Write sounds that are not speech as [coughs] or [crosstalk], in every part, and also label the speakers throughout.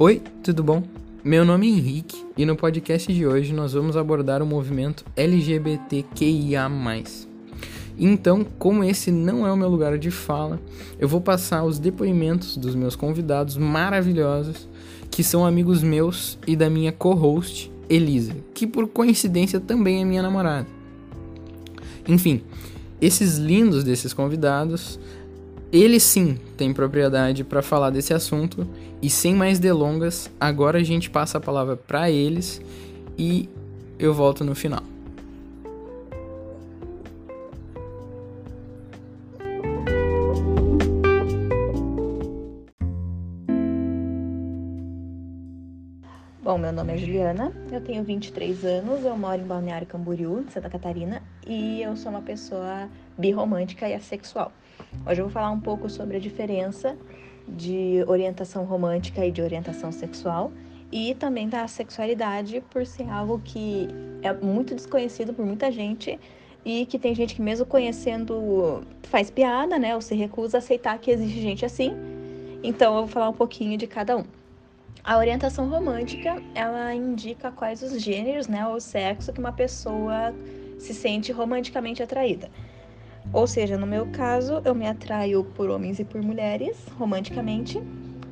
Speaker 1: Oi, tudo bom? Meu nome é Henrique e no podcast de hoje nós vamos abordar o movimento LGBTQIA. Então, como esse não é o meu lugar de fala, eu vou passar os depoimentos dos meus convidados maravilhosos, que são amigos meus e da minha co-host, Elisa, que por coincidência também é minha namorada. Enfim, esses lindos desses convidados ele sim tem propriedade para falar desse assunto e sem mais delongas, agora a gente passa a palavra para eles e eu volto no final.
Speaker 2: Bom, meu nome é Juliana, eu tenho 23 anos, eu moro em Balneário Camboriú, Santa Catarina, e eu sou uma pessoa birromântica e assexual. Hoje eu vou falar um pouco sobre a diferença de orientação romântica e de orientação sexual e também da sexualidade por ser algo que é muito desconhecido por muita gente e que tem gente que mesmo conhecendo faz piada, né, ou se recusa a aceitar que existe gente assim. Então eu vou falar um pouquinho de cada um. A orientação romântica, ela indica quais os gêneros, né, ou sexo que uma pessoa se sente romanticamente atraída. Ou seja, no meu caso, eu me atraio por homens e por mulheres, romanticamente,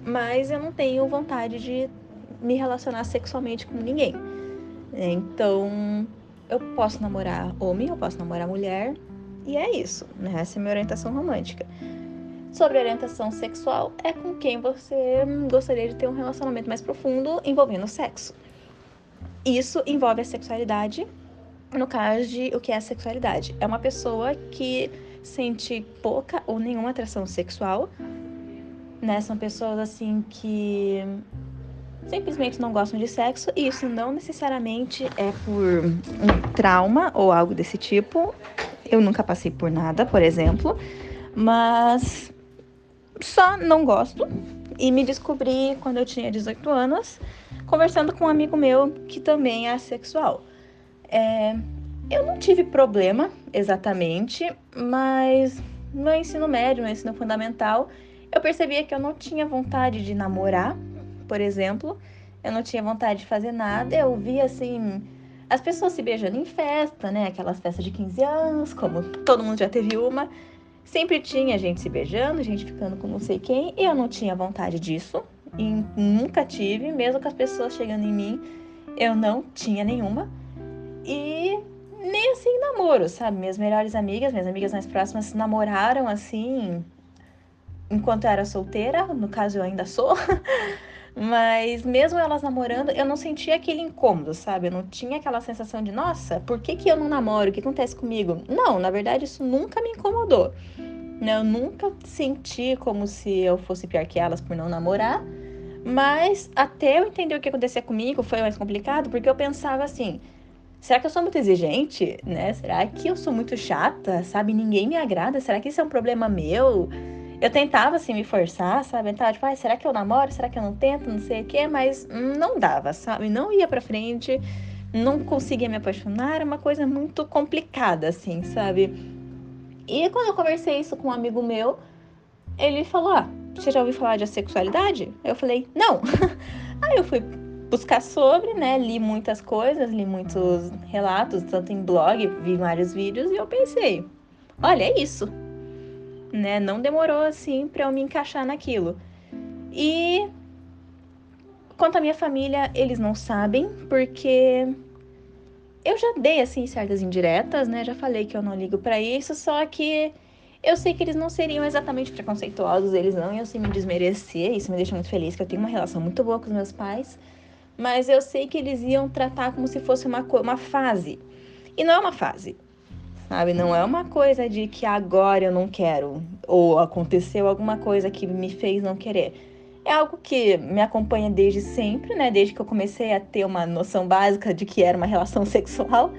Speaker 2: mas eu não tenho vontade de me relacionar sexualmente com ninguém. Então, eu posso namorar homem, eu posso namorar mulher, e é isso, né? Essa é a minha orientação romântica. Sobre orientação sexual, é com quem você gostaria de ter um relacionamento mais profundo envolvendo sexo. Isso envolve a sexualidade no caso de o que é sexualidade. É uma pessoa que sente pouca ou nenhuma atração sexual, né? São pessoas assim que simplesmente não gostam de sexo, e isso não necessariamente é por um trauma ou algo desse tipo. Eu nunca passei por nada, por exemplo, mas só não gosto e me descobri quando eu tinha 18 anos, conversando com um amigo meu que também é assexual. É, eu não tive problema exatamente, mas no ensino médio, no ensino fundamental, eu percebia que eu não tinha vontade de namorar, por exemplo. Eu não tinha vontade de fazer nada. Eu via assim as pessoas se beijando em festa, né? Aquelas festas de 15 anos, como todo mundo já teve uma. Sempre tinha gente se beijando, gente ficando com não sei quem, e eu não tinha vontade disso. E nunca tive, mesmo com as pessoas chegando em mim, eu não tinha nenhuma. E nem assim namoro, sabe? Minhas melhores amigas, minhas amigas mais próximas namoraram assim enquanto eu era solteira, no caso eu ainda sou. [laughs] Mas mesmo elas namorando, eu não sentia aquele incômodo, sabe? Eu não tinha aquela sensação de, nossa, por que, que eu não namoro? O que acontece comigo? Não, na verdade, isso nunca me incomodou. Eu nunca senti como se eu fosse pior que elas por não namorar. Mas até eu entender o que acontecia comigo foi mais complicado, porque eu pensava assim, Será que eu sou muito exigente, né? Será que eu sou muito chata, sabe? Ninguém me agrada. Será que isso é um problema meu? Eu tentava, assim, me forçar, sabe? Tentava, tipo, ah, será que eu namoro? Será que eu não tento? Não sei o quê. Mas não dava, sabe? Não ia pra frente. Não conseguia me apaixonar. Era uma coisa muito complicada, assim, sabe? E quando eu conversei isso com um amigo meu, ele falou, ah, você já ouviu falar de assexualidade? Eu falei, não. [laughs] Aí eu fui buscar sobre, né? Li muitas coisas, li muitos relatos, tanto em blog, vi vários vídeos e eu pensei, olha, é isso. Né? Não demorou assim para eu me encaixar naquilo. E quanto à minha família, eles não sabem, porque eu já dei assim certas indiretas, né? Já falei que eu não ligo para isso, só que eu sei que eles não seriam exatamente preconceituosos, eles não iam se me desmerecer, isso me deixa muito feliz, que eu tenho uma relação muito boa com os meus pais mas eu sei que eles iam tratar como se fosse uma, uma fase. E não é uma fase, sabe? Não é uma coisa de que agora eu não quero, ou aconteceu alguma coisa que me fez não querer. É algo que me acompanha desde sempre, né? Desde que eu comecei a ter uma noção básica de que era uma relação [laughs] sexual.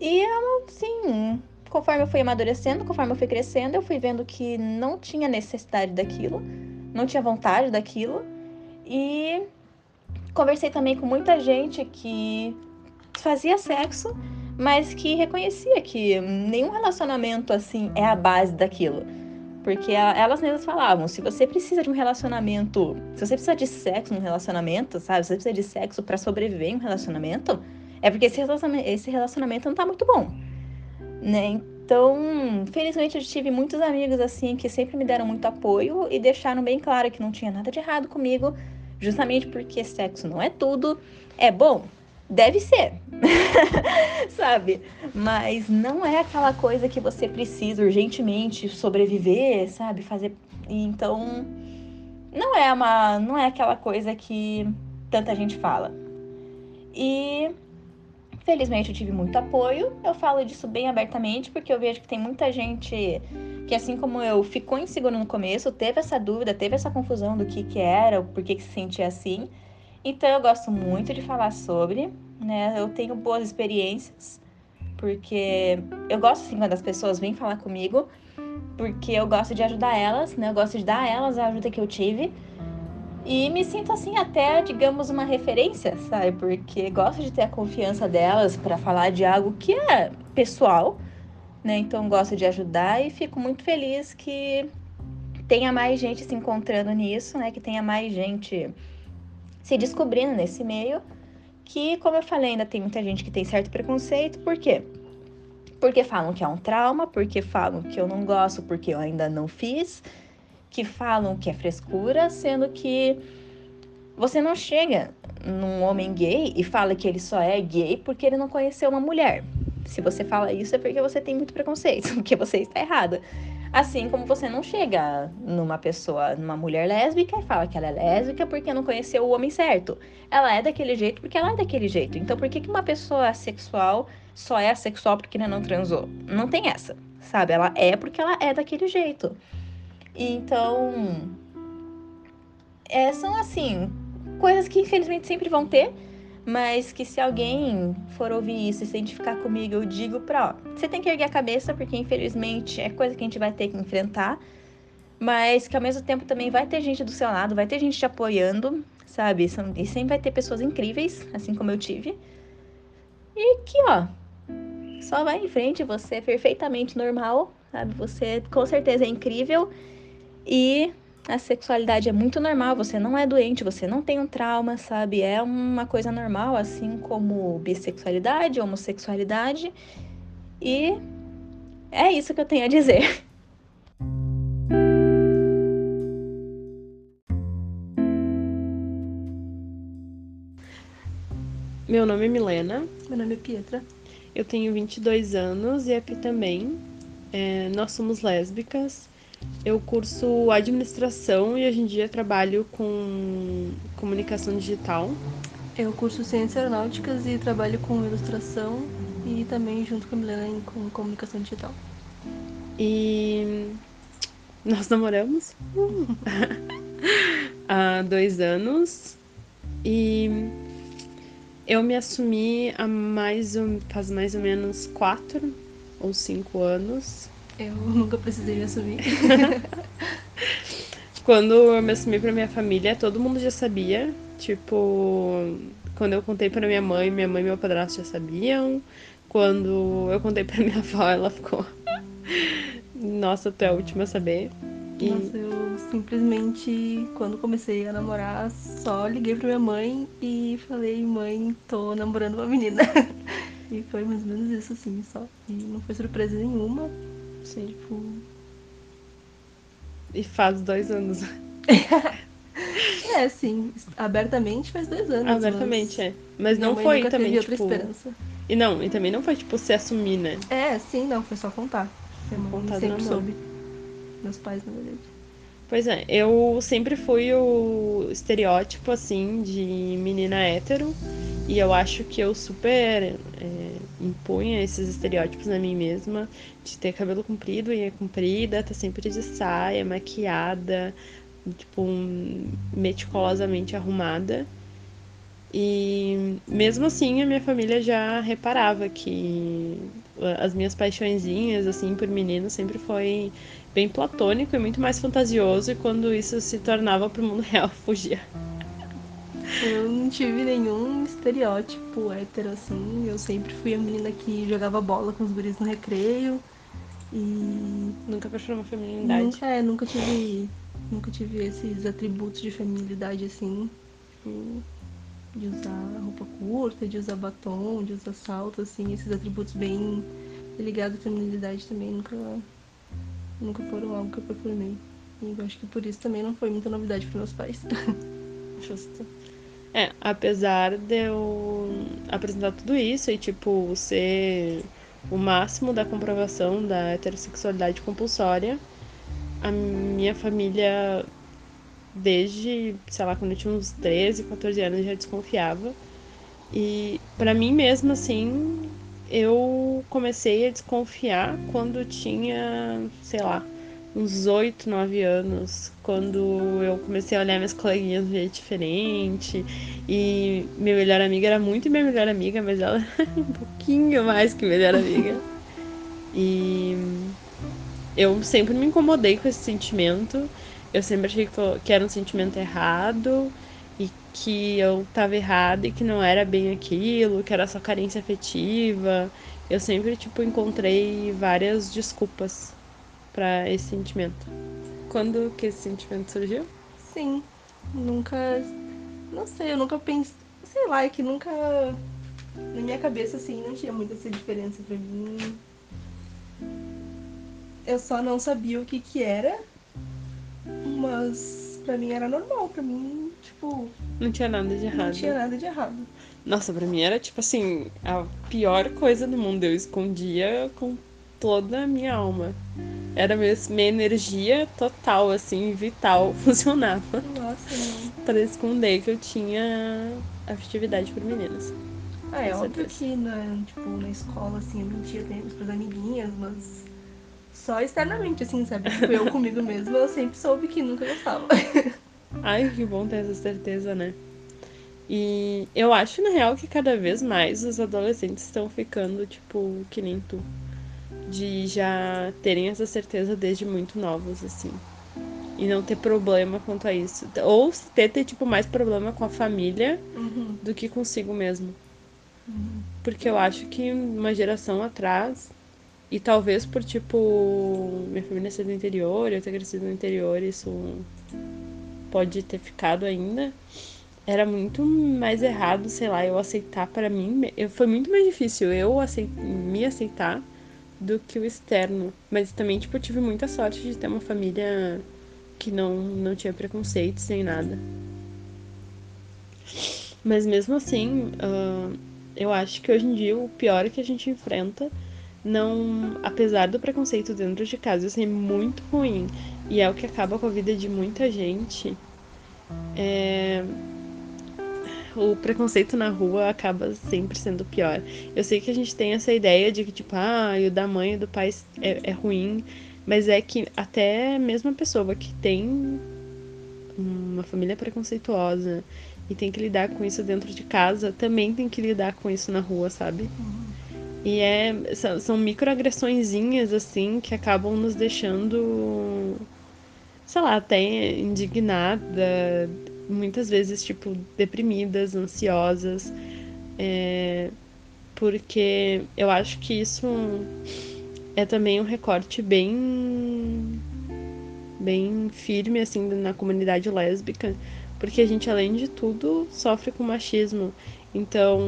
Speaker 2: E é assim, conforme eu fui amadurecendo, conforme eu fui crescendo, eu fui vendo que não tinha necessidade daquilo, não tinha vontade daquilo. E Conversei também com muita gente que fazia sexo, mas que reconhecia que nenhum relacionamento assim é a base daquilo. Porque elas mesmas falavam, se você precisa de um relacionamento, se você precisa de sexo num relacionamento, sabe? Se você precisa de sexo para sobreviver em um relacionamento, é porque esse relacionamento, esse relacionamento não tá muito bom, né? Então, felizmente eu tive muitos amigos assim que sempre me deram muito apoio e deixaram bem claro que não tinha nada de errado comigo, justamente porque sexo não é tudo, é bom, deve ser, [laughs] sabe? Mas não é aquela coisa que você precisa urgentemente sobreviver, sabe? Fazer. Então, não é uma, não é aquela coisa que tanta gente fala. E felizmente eu tive muito apoio. Eu falo disso bem abertamente porque eu vejo que tem muita gente que assim como eu ficou inseguro no começo, teve essa dúvida, teve essa confusão do que que era, por que que se sentia assim. Então eu gosto muito de falar sobre, né? Eu tenho boas experiências, porque eu gosto assim quando as pessoas vêm falar comigo, porque eu gosto de ajudar elas, né? Eu gosto de dar a elas a ajuda que eu tive. E me sinto assim até, digamos, uma referência, sabe? Porque gosto de ter a confiança delas para falar de algo que é pessoal, né? Então gosto de ajudar e fico muito feliz que tenha mais gente se encontrando nisso, né? Que tenha mais gente se descobrindo nesse meio, que, como eu falei, ainda tem muita gente que tem certo preconceito, por quê? Porque falam que é um trauma, porque falam que eu não gosto porque eu ainda não fiz, que falam que é frescura, sendo que você não chega num homem gay e fala que ele só é gay porque ele não conheceu uma mulher. Se você fala isso é porque você tem muito preconceito, [laughs] porque você está errada. Assim como você não chega numa pessoa, numa mulher lésbica e fala que ela é lésbica porque não conheceu o homem certo. Ela é daquele jeito porque ela é daquele jeito. Então por que, uma pessoa sexual só é sexual porque ela não transou? Não tem essa, sabe? Ela é porque ela é daquele jeito. Então, é, são assim, coisas que infelizmente sempre vão ter mas que se alguém for ouvir isso e se identificar comigo, eu digo pra, ó, você tem que erguer a cabeça, porque infelizmente é coisa que a gente vai ter que enfrentar, mas que ao mesmo tempo também vai ter gente do seu lado, vai ter gente te apoiando, sabe? E sempre vai ter pessoas incríveis, assim como eu tive. E que, ó, só vai em frente, você é perfeitamente normal, sabe? Você com certeza é incrível e a sexualidade é muito normal, você não é doente, você não tem um trauma, sabe? É uma coisa normal, assim como bissexualidade, homossexualidade. E é isso que eu tenho a dizer. [laughs]
Speaker 3: Meu nome é Milena.
Speaker 4: Meu nome é Pietra.
Speaker 3: Eu tenho 22 anos e a Pi também. É, nós somos lésbicas. Eu curso administração e hoje em dia trabalho com comunicação digital.
Speaker 4: Eu curso ciências aeronáuticas e trabalho com ilustração e também junto com a Milena com comunicação digital.
Speaker 3: E nós namoramos [laughs] há dois anos e eu me assumi há mais faz mais ou menos quatro ou cinco anos
Speaker 4: eu nunca precisei me assumir. [laughs]
Speaker 3: Quando eu me assumi pra minha família, todo mundo já sabia. Tipo, quando eu contei pra minha mãe, minha mãe e meu padrasto já sabiam. Quando eu contei pra minha avó, ela ficou. [laughs] Nossa, tu é a última a saber.
Speaker 4: E... Nossa, eu simplesmente, quando comecei a namorar, só liguei pra minha mãe e falei, mãe, tô namorando uma menina. [laughs] e foi mais ou menos isso, assim, só. E não foi surpresa nenhuma. Sim. Tipo.
Speaker 3: E faz dois anos. [laughs]
Speaker 4: é, sim. Abertamente faz dois anos.
Speaker 3: Abertamente, mas... é. Mas não foi nunca também, teve tipo... outra esperança. E não, e também não foi, tipo, se assumir, né?
Speaker 4: É, sim, não, foi só contar. Foi contar sempre soube. Meus pais, na verdade.
Speaker 3: Pois é, eu sempre fui o estereótipo, assim, de menina hétero. E eu acho que eu super é, impunha esses estereótipos na mim mesma. De ter cabelo comprido, unha comprida, tá sempre de saia, maquiada, tipo, um, meticulosamente arrumada. E mesmo assim a minha família já reparava que as minhas paixõezinhas, assim, por menino sempre foi bem platônico e muito mais fantasioso, e quando isso se tornava pro mundo [laughs] real, fugia.
Speaker 4: Eu não tive nenhum estereótipo hétero assim. Eu sempre fui a menina que jogava bola com os guris no recreio. E.
Speaker 3: Nunca performou feminilidade.
Speaker 4: Nunca, é, nunca tive. Nunca tive esses atributos de feminilidade assim. Tipo, de usar roupa curta, de usar batom, de usar salto, assim, esses atributos bem ligados à feminilidade também nunca, nunca foram algo que eu performei. E eu acho que por isso também não foi muita novidade para meus pais. [laughs]
Speaker 3: Justo. É, apesar de eu apresentar tudo isso e, tipo, ser o máximo da comprovação da heterossexualidade compulsória, a minha família, desde, sei lá, quando eu tinha uns 13, 14 anos, já desconfiava. E para mim mesmo, assim, eu comecei a desconfiar quando tinha, sei lá, uns 8, 9 anos, quando eu comecei a olhar minhas coleguinhas de jeito diferente. E minha melhor amiga era muito minha melhor amiga, mas ela [laughs] era um pouquinho mais que melhor amiga. [laughs] E eu sempre me incomodei com esse sentimento. Eu sempre achei que era um sentimento errado que eu tava errada e que não era bem aquilo, que era só carência afetiva. Eu sempre, tipo, encontrei várias desculpas para esse sentimento. Quando que esse sentimento surgiu?
Speaker 4: Sim, nunca. Não sei, eu nunca pensei. Sei lá, é que nunca. Na minha cabeça, assim, não tinha muita essa diferença pra mim. Eu só não sabia o que que era, mas pra mim era normal, pra mim, tipo.
Speaker 3: Não tinha nada de errado.
Speaker 4: Não tinha nada de errado.
Speaker 3: Nossa, pra mim era tipo assim, a pior coisa do mundo. Eu escondia com toda a minha alma. Era mesmo, minha energia total, assim, vital, [laughs] funcionava.
Speaker 4: Nossa, não.
Speaker 3: Pra esconder que eu tinha afetividade por meninas.
Speaker 4: Ah, é
Speaker 3: Com
Speaker 4: óbvio
Speaker 3: certeza.
Speaker 4: que na, tipo, na escola, assim, eu mentia pras amiguinhas, mas só externamente, assim, sabe? Tipo, eu comigo mesma, eu sempre soube que nunca gostava. [laughs]
Speaker 3: Ai, que bom ter essa certeza, né? E eu acho, na real, que cada vez mais os adolescentes estão ficando, tipo, que nem tu. De já terem essa certeza desde muito novos, assim. E não ter problema quanto a isso. Ou ter, ter tipo, mais problema com a família
Speaker 4: Uhum.
Speaker 3: do que consigo mesmo. Porque eu acho que uma geração atrás, e talvez por, tipo, minha família ser do interior, eu ter crescido no interior, isso pode ter ficado ainda. Era muito mais errado, sei lá, eu aceitar para mim. Eu, foi muito mais difícil eu aceit, me aceitar do que o externo. Mas também, tipo, eu tive muita sorte de ter uma família que não, não tinha preconceitos nem nada. Mas mesmo assim, ah, eu acho que hoje em dia o pior que a gente enfrenta, não, apesar do preconceito dentro de casa ser muito ruim e é o que acaba com a vida de muita gente, é, o preconceito na rua acaba sempre sendo pior. Eu sei que a gente tem essa ideia de que, tipo, ah, o da mãe e do pai é, é ruim, mas é que até mesmo a pessoa que tem uma família preconceituosa e tem que lidar com isso dentro de casa, também tem que lidar com isso na rua, sabe? E é, são, microagressõezinhas, assim, que acabam nos deixando, sei lá, até indignada, muitas vezes, tipo, deprimidas, ansiosas, é, porque eu acho que isso é também um recorte bem bem firme assim na comunidade lésbica, porque a gente além de tudo sofre com machismo. Então,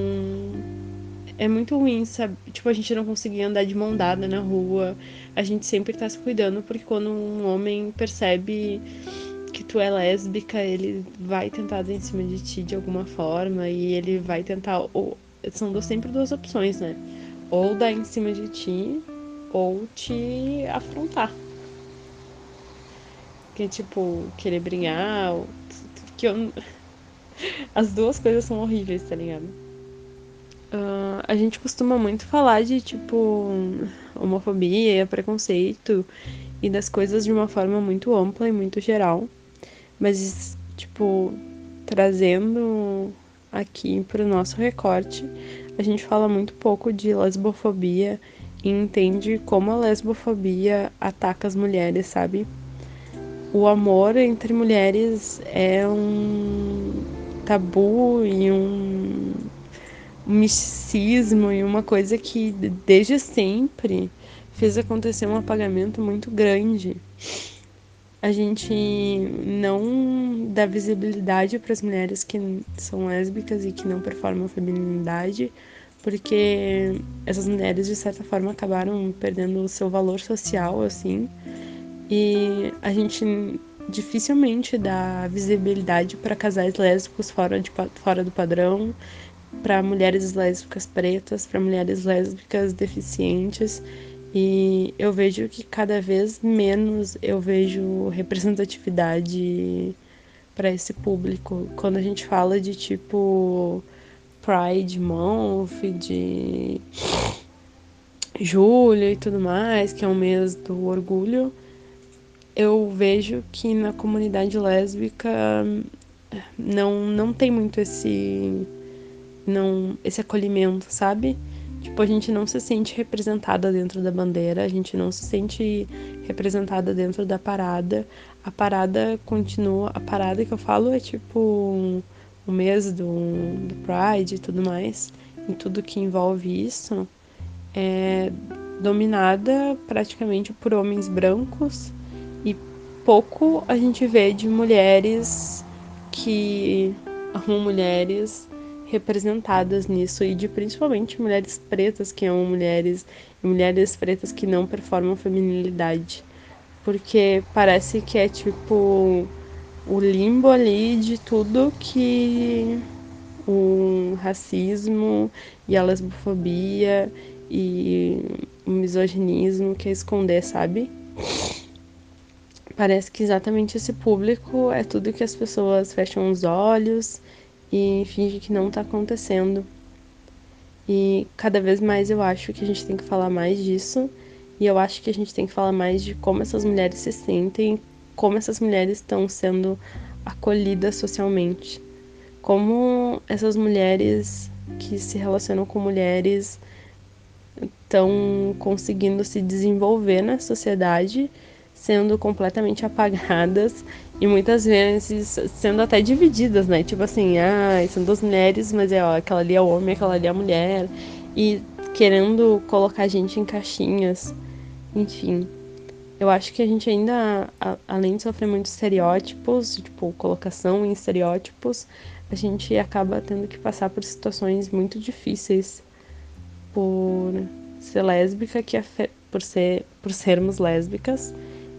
Speaker 3: é muito ruim, sabe? Tipo, a gente não conseguir andar de mão dada na rua. A gente sempre tá se cuidando, porque quando um homem percebe que tu é lésbica, ele vai tentar dar em cima de ti de alguma forma e ele vai tentar. Ou, são sempre duas opções, né? Ou dar em cima de ti, ou te afrontar. Que é tipo, querer brincar. ou- Que eu. [laughs] As duas coisas são horríveis, tá ligado? Ah, a gente costuma muito falar de, tipo, homofobia, preconceito e das coisas de uma forma muito ampla e muito geral. Mas, tipo, trazendo aqui pro nosso recorte, a gente fala muito pouco de lesbofobia e entende como a lesbofobia ataca as mulheres, sabe? O amor entre mulheres é um tabu e um misticismo e uma coisa que desde sempre fez acontecer um apagamento muito grande. A gente não dá visibilidade para as mulheres que são lésbicas e que não performam feminilidade, porque essas mulheres de certa forma acabaram perdendo o seu valor social assim. E a gente dificilmente dá visibilidade para casais lésbicos fora, de, fora do padrão, para mulheres lésbicas pretas, para mulheres lésbicas deficientes. E eu vejo que cada vez menos eu vejo representatividade para esse público. Quando a gente fala de tipo Pride Month, de julho e tudo mais, que é um mês do orgulho, eu vejo que na comunidade lésbica não, não tem muito esse não esse acolhimento, sabe? Tipo, a gente não se sente representada dentro da bandeira, a gente não se sente representada dentro da parada. A parada continua, a parada que eu falo é tipo o um, mês do, do Pride e tudo mais, e tudo que envolve isso, é dominada praticamente por homens brancos e pouco a gente vê de mulheres que arrumam mulheres representadas nisso e de principalmente mulheres pretas que amam mulheres e mulheres pretas que não performam feminilidade. Porque parece que é tipo o limbo ali de tudo que o racismo e a lesbofobia e o misoginismo quer esconder, sabe? Parece que exatamente esse público é tudo que as pessoas fecham os olhos e finge que não está acontecendo. E cada vez mais eu acho que a gente tem que falar mais disso. E eu acho que a gente tem que falar mais de como essas mulheres se sentem, como essas mulheres estão sendo acolhidas socialmente. Como essas mulheres que se relacionam com mulheres estão conseguindo se desenvolver na sociedade, sendo completamente [laughs] apagadas e muitas vezes sendo até divididas, né? Tipo assim, ah, são duas mulheres, mas é ó, aquela ali é o homem, aquela ali é a mulher. E querendo colocar a gente em caixinhas. Enfim. Eu acho que a gente ainda, além de sofrer muitos estereótipos, tipo, colocação em estereótipos, a gente acaba tendo que passar por situações muito difíceis por ser lésbica, que por, ser, por sermos lésbicas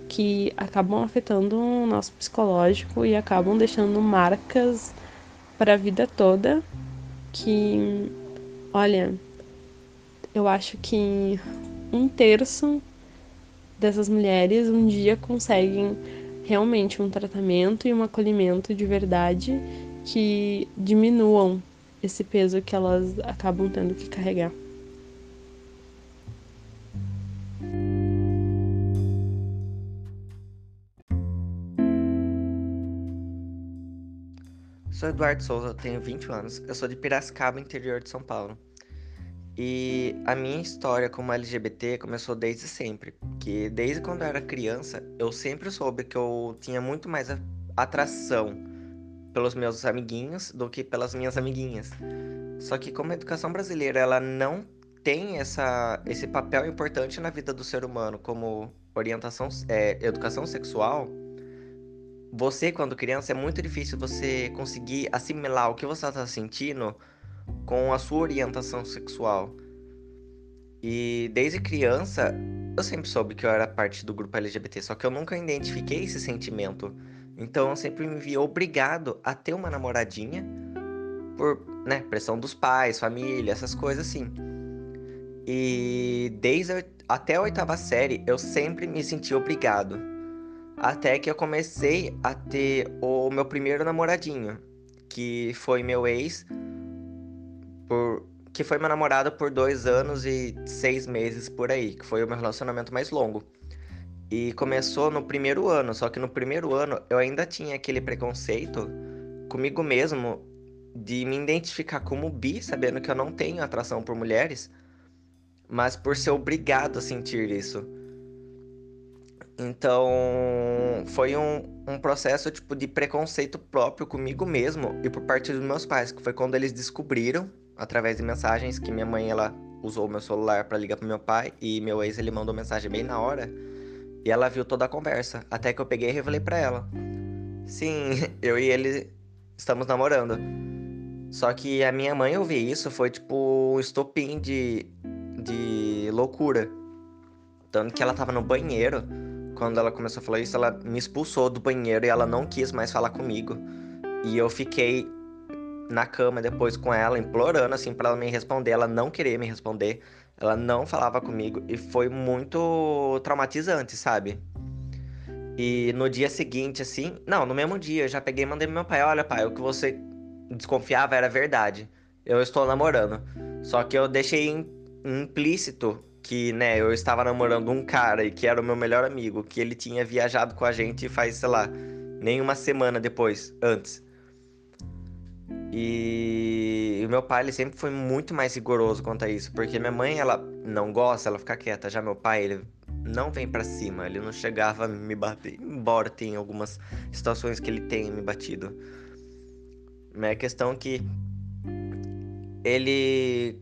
Speaker 3: que acabam afetando o nosso psicológico e acabam deixando marcas para a vida toda que, olha, eu acho que um terço dessas mulheres um dia conseguem realmente um tratamento e um acolhimento de verdade que diminuam esse peso que elas acabam tendo que carregar.
Speaker 5: Sou Eduardo Souza, tenho 20 anos, eu sou de Piracicaba, interior de São Paulo. E a minha história como LGBT começou desde sempre, que desde quando eu era criança, eu sempre soube que eu tinha muito mais atração pelos meus amiguinhos do que pelas minhas amiguinhas. Só que como a educação brasileira, ela não tem essa, esse papel importante na vida do ser humano como orientação, é, educação sexual, você, quando criança, é muito difícil você conseguir assimilar o que você está sentindo com a sua orientação sexual. E desde criança, eu sempre soube que eu era parte do grupo LGBT, só que eu nunca identifiquei esse sentimento. Então eu sempre me vi obrigado a ter uma namoradinha por, né, pressão dos pais, família, essas coisas assim. E desde a, até a oitava série, eu sempre me senti obrigado até que eu comecei a ter o meu primeiro namoradinho, que foi meu ex, por, que foi meu namorado por dois anos e seis meses por aí, que foi o meu relacionamento mais longo. E começou no primeiro ano, só que no primeiro ano eu ainda tinha aquele preconceito comigo mesmo de me identificar como bi, sabendo que eu não tenho atração por mulheres, mas por ser obrigado a sentir isso. Então, foi um, um processo tipo de preconceito próprio comigo mesmo e por parte dos meus pais, que foi quando eles descobriram através de mensagens que minha mãe ela usou meu celular para ligar pro meu pai e meu ex ele mandou mensagem bem na hora. E ela viu toda a conversa, até que eu peguei e revelei para ela. Sim, [laughs] eu e ele estamos namorando. Só que a minha mãe ouvir isso foi tipo um estopim de, de loucura. Tanto que ela tava no banheiro. Quando ela começou a falar isso, ela me expulsou do banheiro e ela não quis mais falar comigo. E eu fiquei na cama depois com ela, implorando assim para ela me responder. Ela não queria me responder. Ela não falava comigo e foi muito traumatizante, sabe? E no dia seguinte, assim, não, no mesmo dia, eu já peguei e mandei pro meu pai: Olha, pai, o que você desconfiava era verdade. Eu estou namorando. Só que eu deixei implícito que, né, eu estava namorando um cara e que era o meu melhor amigo, que ele tinha viajado com a gente faz, sei lá, nem uma semana depois, antes. E o meu pai, ele sempre foi muito mais rigoroso quanto a isso, porque minha mãe, ela não gosta, ela fica quieta. Já meu pai, ele não vem para cima, ele não chegava a me bater, embora tenha algumas situações que ele tenha me batido. Mas é questão que ele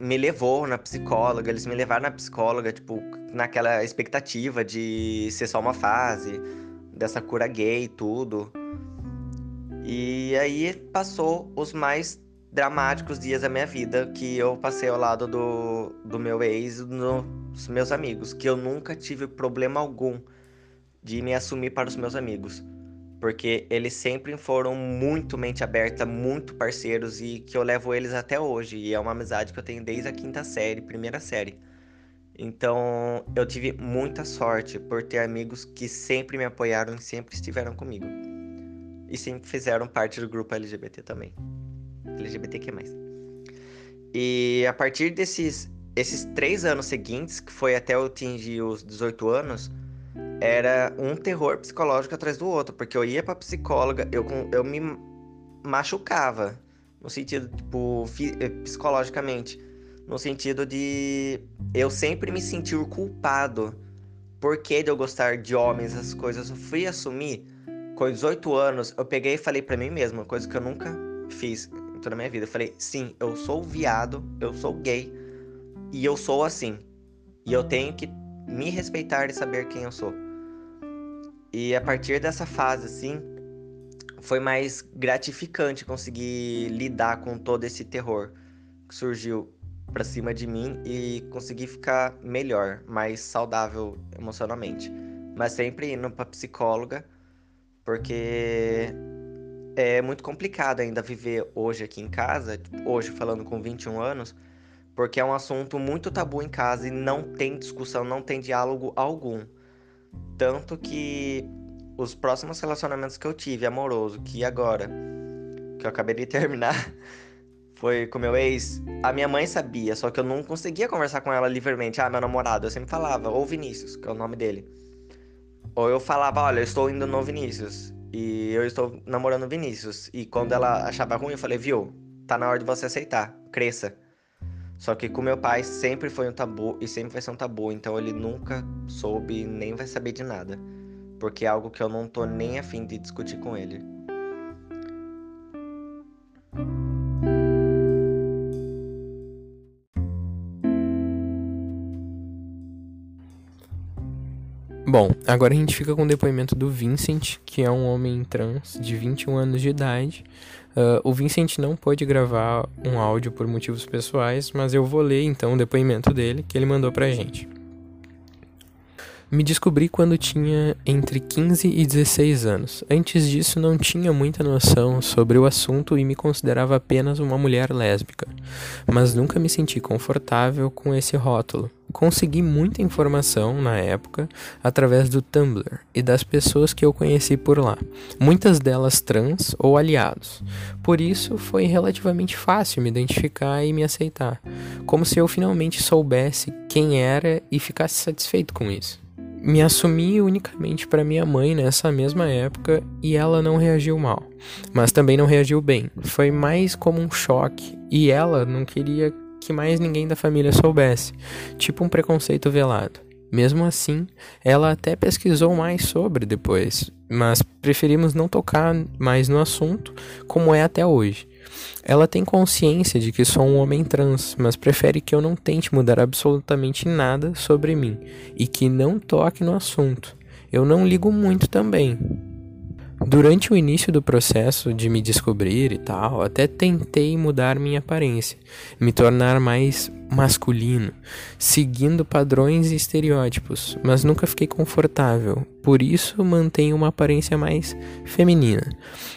Speaker 5: me levou na psicóloga, eles me levaram na psicóloga, tipo, naquela expectativa de ser só uma fase, dessa cura gay e tudo. E aí passou os mais dramáticos dias da minha vida que eu passei ao lado do, do meu ex e dos meus amigos, que eu nunca tive problema algum de me assumir para os meus amigos. Porque eles sempre foram muito mente aberta, muito parceiros e que eu levo eles até hoje. E é uma amizade que eu tenho desde a quinta série, primeira série. Então eu tive muita sorte por ter amigos que sempre me apoiaram e sempre estiveram comigo e sempre fizeram parte do grupo LGBT também. LGBTQ+. E a partir desses esses três anos seguintes, que foi até eu atingir os 18 anos, era um terror psicológico atrás do outro, porque eu ia pra psicóloga, eu, eu me machucava, no sentido, tipo, eh, psicologicamente, no sentido de eu sempre me sentir culpado por que de eu gostar de homens, essas coisas. Eu fui assumir com 18 anos, eu peguei e falei para mim mesmo, coisa que eu nunca fiz em toda a minha vida. Eu falei, sim, eu sou viado, eu sou gay e eu sou assim. E eu tenho que me respeitar e saber quem eu sou. E a partir dessa fase, assim, foi mais gratificante conseguir lidar com todo esse terror que surgiu pra cima de mim e conseguir ficar melhor, mais saudável emocionalmente. Mas sempre indo pra psicóloga porque é muito complicado ainda viver hoje aqui em casa, hoje falando com 21 anos, porque é um assunto muito tabu em casa e não tem discussão, não tem diálogo algum. Tanto que os próximos relacionamentos que eu tive, amoroso, que agora, que eu acabei de [laughs] terminar, foi com meu ex, a minha mãe sabia, só que eu não conseguia conversar com ela livremente. Ah, meu namorado, eu sempre falava, ou Vinícius, que é o nome dele. Ou eu falava, olha, eu estou indo no Vinícius. E eu estou namorando Vinícius. E quando ela achava ruim, eu falei, viu, tá na hora de você aceitar, cresça. Só que com meu pai sempre foi um tabu e sempre vai ser um tabu, então ele nunca soube nem vai saber de nada. Porque é algo que eu não tô nem afim de discutir com ele.
Speaker 1: Bom, agora a gente fica com o depoimento do Vincent, que é um homem trans de 21 anos de idade. Uh, o Vincent não pôde gravar um áudio por motivos pessoais, mas eu vou ler então o depoimento dele que ele mandou pra gente. Me descobri quando tinha entre 15 e 16 anos. Antes disso, não tinha muita noção sobre o assunto e me considerava apenas uma mulher lésbica, mas nunca me senti confortável com esse rótulo. Consegui muita informação na época através do Tumblr e das pessoas que eu conheci por lá, muitas delas trans ou aliados. Por isso foi relativamente fácil me identificar e me aceitar, como se eu finalmente soubesse quem era e ficasse satisfeito com isso me assumi unicamente para minha mãe nessa mesma época e ela não reagiu mal, mas também não reagiu bem. Foi mais como um choque e ela não queria que mais ninguém da família soubesse, tipo um preconceito velado. Mesmo assim, ela até pesquisou mais sobre depois, mas preferimos não tocar mais no assunto como é até hoje. Ela tem consciência de que sou um homem trans, mas prefere que eu não tente mudar absolutamente nada sobre mim e que não toque no assunto. Eu não ligo muito também, Durante o início do processo de me descobrir e tal, até tentei mudar minha aparência, me tornar mais masculino, seguindo padrões e estereótipos, mas nunca fiquei confortável. Por isso mantenho uma aparência mais feminina,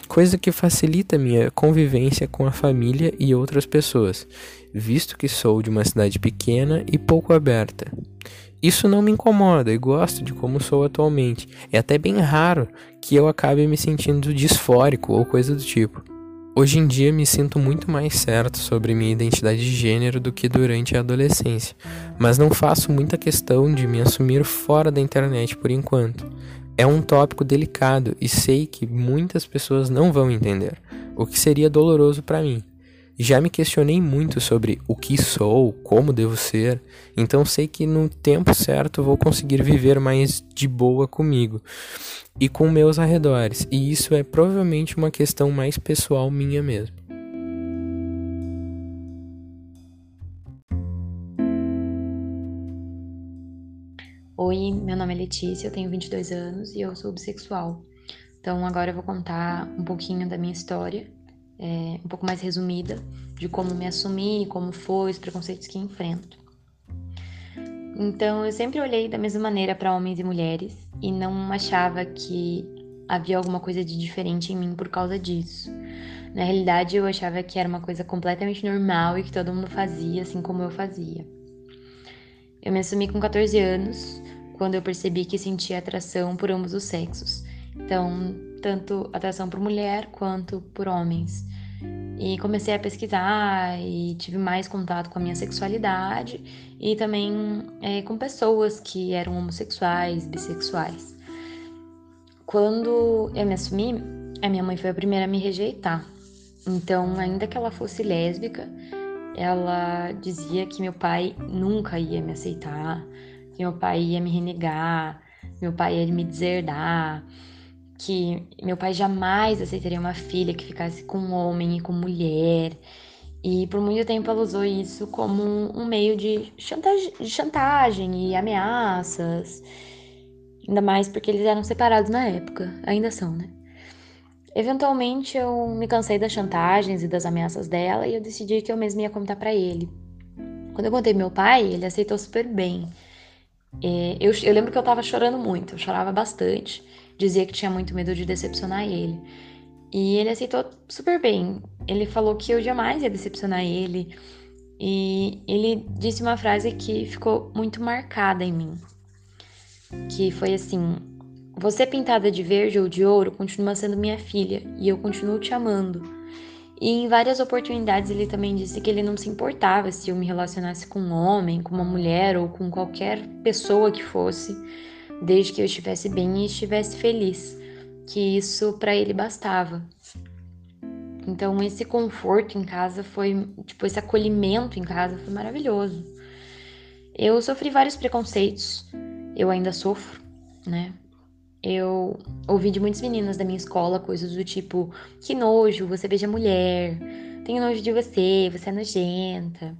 Speaker 1: coisa que facilita minha convivência com a família e outras pessoas, visto que sou de uma cidade pequena e pouco aberta. Isso não me incomoda e gosto de como sou atualmente. É até bem raro que eu acabe me sentindo disfórico ou coisa do tipo. Hoje em dia me sinto muito mais certo sobre minha identidade de gênero do que durante a adolescência, mas não faço muita questão de me assumir fora da internet por enquanto. É um tópico delicado e sei que muitas pessoas não vão entender, o que seria doloroso para mim. Já me questionei muito sobre o que sou, como devo ser, então sei que no tempo certo vou conseguir viver mais de boa comigo e com meus arredores, e isso é provavelmente uma questão mais pessoal minha mesmo.
Speaker 6: Oi, meu nome é Letícia, eu tenho 22 anos e eu sou bissexual. Então agora eu vou contar um pouquinho da minha história é, um pouco mais resumida de como me assumi, como foi, os preconceitos que enfrento. Então, eu sempre olhei da mesma maneira para homens e mulheres e não achava que havia alguma coisa de diferente em mim por causa disso. Na realidade, eu achava que era uma coisa completamente normal e que todo mundo fazia assim como eu fazia. Eu me assumi com 14 anos, quando eu percebi que sentia atração por ambos os sexos. Então, tanto atração por mulher quanto por homens. E comecei a pesquisar e tive mais contato com a minha sexualidade e também é, com pessoas que eram homossexuais, bissexuais. Quando eu me assumi, a minha mãe foi a primeira a me rejeitar. Então, ainda que ela fosse lésbica, ela dizia que meu pai nunca ia me aceitar, que meu pai ia me renegar, meu pai ia me deserdar que meu pai jamais aceitaria uma filha que ficasse com homem e com mulher. E por muito tempo ela usou isso como um meio de chantagem, chantagem e ameaças. Ainda mais porque eles eram separados na época. Ainda são, né? Eventualmente eu me cansei das chantagens e das ameaças dela e eu decidi que eu mesma ia contar para ele. Quando eu contei meu pai, ele aceitou super bem. É, eu, eu lembro que eu tava chorando muito, eu chorava bastante dizia que tinha muito medo de decepcionar ele. E ele aceitou super bem. Ele falou que eu jamais ia decepcionar ele. E ele disse uma frase que ficou muito marcada em mim. Que foi assim: Você pintada de verde ou de ouro continua sendo minha filha e eu continuo te amando. E em várias oportunidades ele também disse que ele não se importava se eu me relacionasse com um homem, com uma mulher ou com qualquer pessoa que fosse desde que eu estivesse bem e estivesse feliz, que isso para ele bastava. Então esse conforto em casa foi, tipo, esse acolhimento em casa foi maravilhoso. Eu sofri vários preconceitos, eu ainda sofro, né? Eu ouvi de muitas meninas da minha escola coisas do tipo: que nojo, você beija mulher, tenho nojo de você, você é nojenta.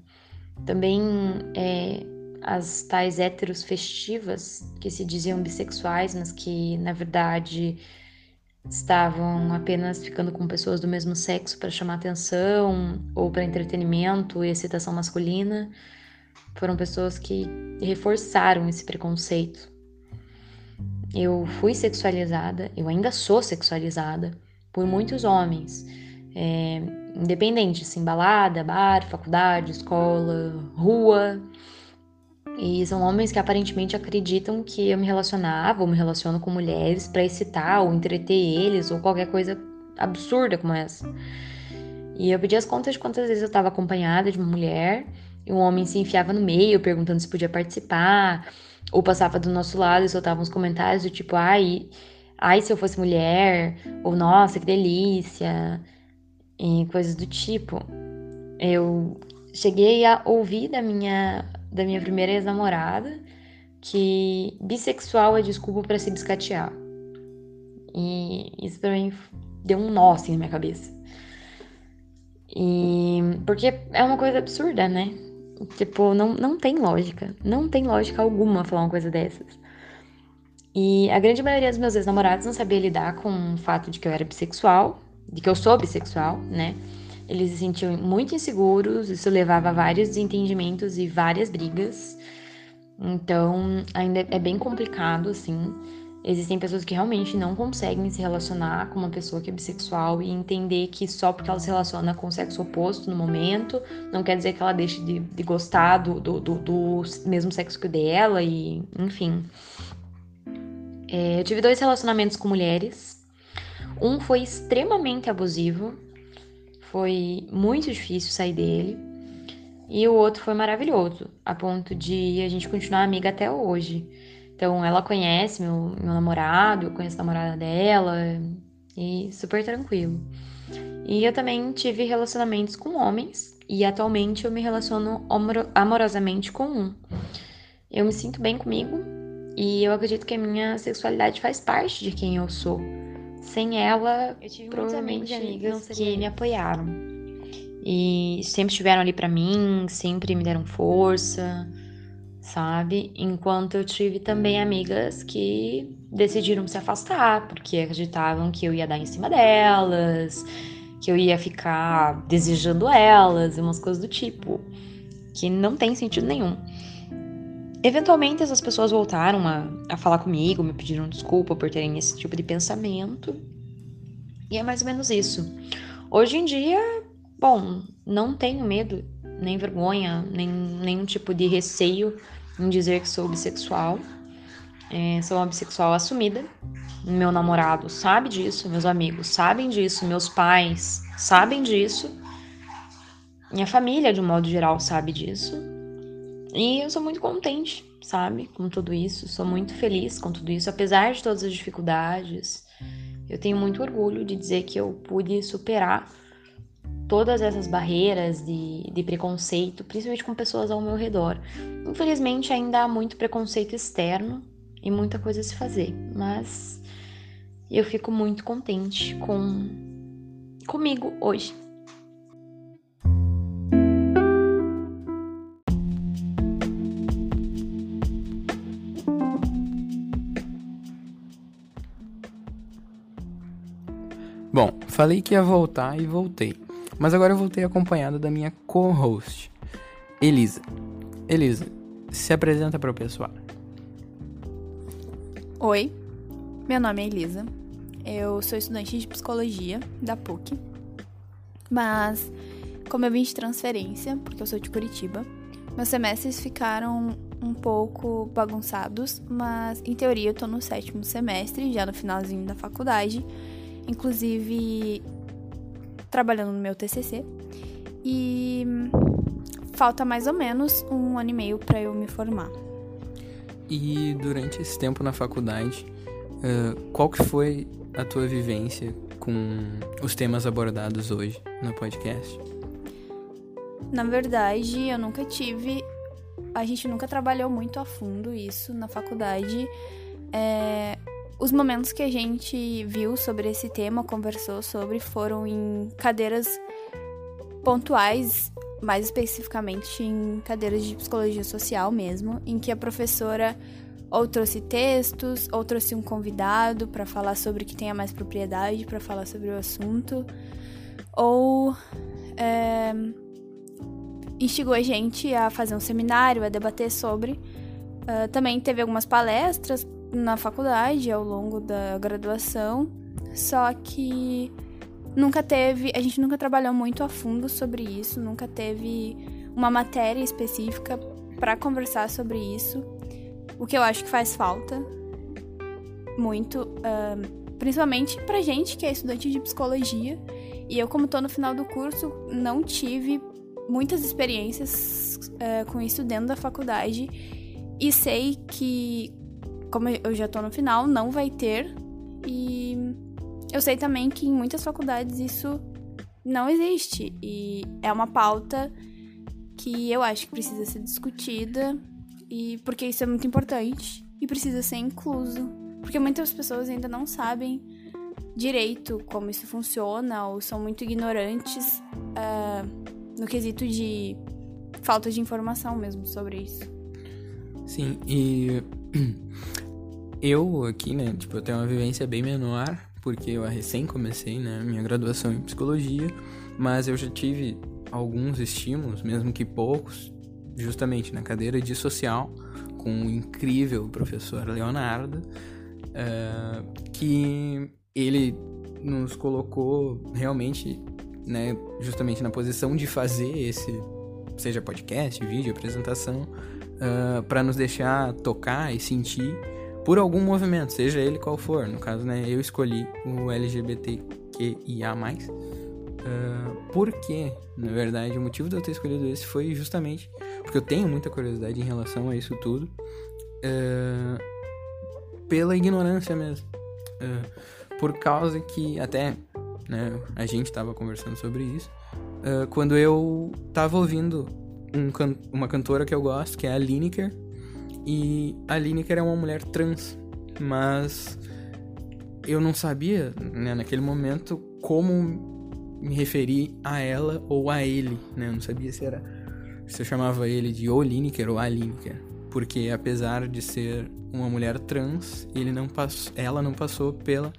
Speaker 6: Também é, as tais héteros festivas, que se diziam bissexuais, mas que na verdade estavam apenas ficando com pessoas do mesmo sexo para chamar atenção ou para entretenimento e excitação masculina, foram pessoas que reforçaram esse preconceito. Eu fui sexualizada, eu ainda sou sexualizada por muitos homens, é, independente, assim, balada, bar, faculdade, escola, rua. E são homens que aparentemente acreditam que eu me relacionava ou me relaciono com mulheres para excitar ou entreter eles ou qualquer coisa absurda como essa. E eu pedi as contas de quantas vezes eu estava acompanhada de uma mulher e um homem se enfiava no meio perguntando se podia participar ou passava do nosso lado e soltava uns comentários do tipo, ai, ai se eu fosse mulher, ou nossa, que delícia, e coisas do tipo. Eu cheguei a ouvir da minha da minha primeira ex-namorada que bissexual é desculpa para se biscatear. E isso pra mim deu um nó assim na minha cabeça. E porque é uma coisa absurda, né? Tipo, não, não tem lógica. Não tem lógica alguma falar uma coisa dessas. E a grande maioria dos meus ex-namorados não sabia lidar com o fato de que eu era bissexual, de que eu sou bissexual, né? Eles se sentiam muito inseguros, isso levava a vários desentendimentos e várias brigas. Então, ainda é bem complicado, assim. Existem pessoas que realmente não conseguem se relacionar com uma pessoa que é bissexual e entender que só porque ela se relaciona com o sexo oposto no momento, não quer dizer que ela deixe de, de gostar do, do, do, do, mesmo sexo que o dela, e enfim. É, eu tive dois relacionamentos com mulheres. Um foi extremamente abusivo, foi muito difícil sair dele. E o outro foi maravilhoso, a ponto de a gente continuar amiga até hoje. Então, ela conhece meu, meu namorado, eu conheço a namorada dela, e super tranquilo. E eu também tive relacionamentos com homens, e atualmente eu me relaciono amorosamente com um. Eu me sinto bem comigo, e eu acredito que a minha sexualidade faz parte de quem eu sou. Sem ela, eu tive provavelmente amigas que me apoiaram. E sempre estiveram ali para mim, sempre me deram força sabe? Enquanto eu tive também amigas que decidiram se afastar porque acreditavam que eu ia dar em cima delas, que eu ia ficar desejando elas, umas coisas do tipo, que não tem sentido nenhum. Eventualmente essas pessoas voltaram a, a falar comigo, me pediram desculpa por terem esse tipo de pensamento. E é mais ou menos isso. Hoje em dia, bom, não tenho medo, nem vergonha, nem nenhum tipo de receio em dizer que sou bissexual. É, sou uma bissexual assumida. Meu namorado sabe disso, meus amigos sabem disso, meus pais sabem disso. Minha família, de um modo geral, sabe disso. E eu sou muito contente, sabe, com tudo isso. Sou muito feliz com tudo isso, apesar de todas as dificuldades. Eu tenho muito orgulho de dizer que eu pude superar todas essas barreiras de, de preconceito, principalmente com pessoas ao meu redor. Infelizmente, ainda há muito preconceito externo e muita coisa a se fazer, mas eu fico muito contente com comigo hoje.
Speaker 1: Falei que ia voltar e voltei. Mas agora eu voltei acompanhado da minha co-host, Elisa. Elisa, se apresenta para o pessoal.
Speaker 3: Oi, meu nome é Elisa. Eu sou estudante de psicologia da PUC. Mas, como eu vim de transferência, porque eu sou de Curitiba, meus semestres ficaram um pouco bagunçados, mas em teoria eu tô no sétimo semestre, já no finalzinho da faculdade. Inclusive, trabalhando no meu TCC. E falta mais ou menos um ano e meio para eu me formar.
Speaker 1: E durante esse tempo na faculdade, qual que foi a tua vivência com os temas abordados hoje no podcast?
Speaker 3: Na verdade, eu nunca tive. A gente nunca trabalhou muito a fundo isso na faculdade. É, os momentos que a gente viu sobre esse tema, conversou sobre, foram em cadeiras pontuais, mais especificamente em cadeiras de psicologia social mesmo, em que a professora ou trouxe textos, ou trouxe um convidado para falar sobre que tenha mais propriedade para falar sobre o assunto, ou é, instigou a gente a fazer um seminário, a debater sobre. Uh, também teve algumas palestras na faculdade ao longo da graduação, só que nunca teve, a gente nunca trabalhou muito a fundo sobre isso, nunca teve uma matéria específica para conversar sobre isso, o que eu acho que faz falta muito, uh, principalmente pra gente que é estudante de psicologia. E eu, como tô no final do curso, não tive muitas experiências uh, com isso dentro da faculdade. E sei que como eu já tô no final, não vai ter. E eu sei também que em muitas faculdades isso não existe. E é uma pauta que eu acho que precisa ser discutida. E porque isso é muito importante e precisa ser incluso. Porque muitas pessoas ainda não sabem direito como isso funciona ou são muito ignorantes uh, no quesito de falta de informação mesmo sobre isso.
Speaker 1: Sim, e [clears throat] eu aqui, né, tipo, eu tenho uma vivência bem menor, porque eu recém comecei, né, minha graduação em psicologia, mas eu já tive alguns estímulos, mesmo que poucos, justamente na cadeira de social, com o incrível professor Leonardo, uh, que ele nos colocou realmente, né, justamente na posição de fazer esse, seja podcast, vídeo, apresentação, uh, ah, para nos deixar tocar e sentir por algum movimento, seja ele qual for. No caso, né, eu escolhi o LGBTQIA+. Uh, por quê? Na verdade, o motivo de eu ter escolhido esse foi justamente porque eu tenho muita curiosidade em relação a isso tudo, uh, pela ignorância mesmo. Uh, por causa que até né, a gente estava conversando sobre isso, quando eu estava ouvindo um can uma cantora que eu gosto, que é a Lineker, e a Lineker é uma mulher trans, mas eu não sabia, né, naquele momento, como me referir a ela ou a ele, né? Eu não sabia se era se eu chamava ele de o Lineker ou a Lineker, porque apesar de ser uma mulher trans, ele não passou, ela não passou pela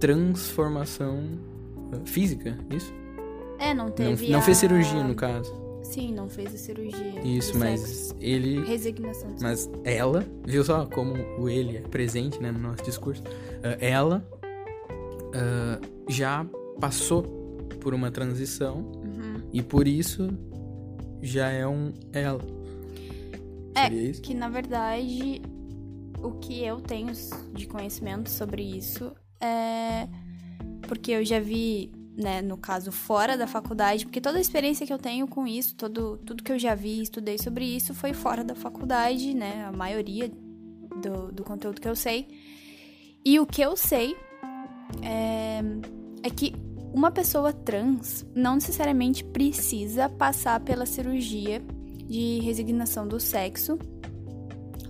Speaker 1: transformação uh, física, isso?
Speaker 3: É, não teve.
Speaker 1: Não, não fez cirurgia no caso.
Speaker 3: Sim, não fez a cirurgia.
Speaker 1: Isso, mas
Speaker 3: sexo.
Speaker 1: ele.
Speaker 3: Resignação.
Speaker 1: Mas ela, viu só como o ele é presente né, no nosso discurso? Uh, ela uh, já passou por uma transição
Speaker 3: uhum.
Speaker 1: e por isso já é um ela.
Speaker 3: É,
Speaker 1: Seria isso?
Speaker 3: que na verdade o que eu tenho de conhecimento sobre isso é porque eu já vi né, no caso, fora da faculdade, porque toda a experiência que eu tenho com isso, todo, tudo que eu já vi, estudei sobre isso, foi fora da faculdade, né, a maioria do, do conteúdo que eu sei. E o que eu sei é, é que uma pessoa trans não necessariamente precisa passar pela cirurgia de resignação do sexo,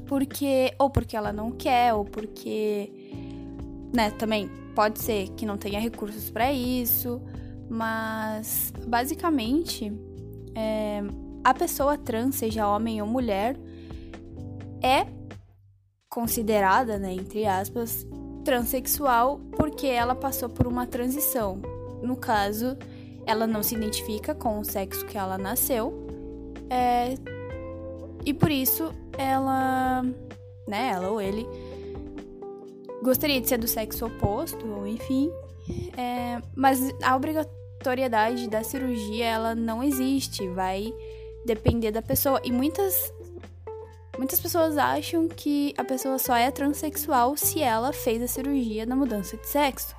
Speaker 3: porque ou porque ela não quer, ou porque, né, também Pode ser que não tenha recursos para isso, mas basicamente é, a pessoa trans, seja homem ou mulher, é considerada, né, entre aspas, transexual porque ela passou por uma transição. No caso, ela não se identifica com o sexo que ela nasceu, é, e por isso ela, né, ela ou ele gostaria de ser do sexo oposto, ou enfim. É, mas a obrigatoriedade da cirurgia, ela não existe, vai depender da pessoa. E muitas, muitas pessoas acham que a pessoa só é transexual se ela fez a cirurgia da mudança de sexo.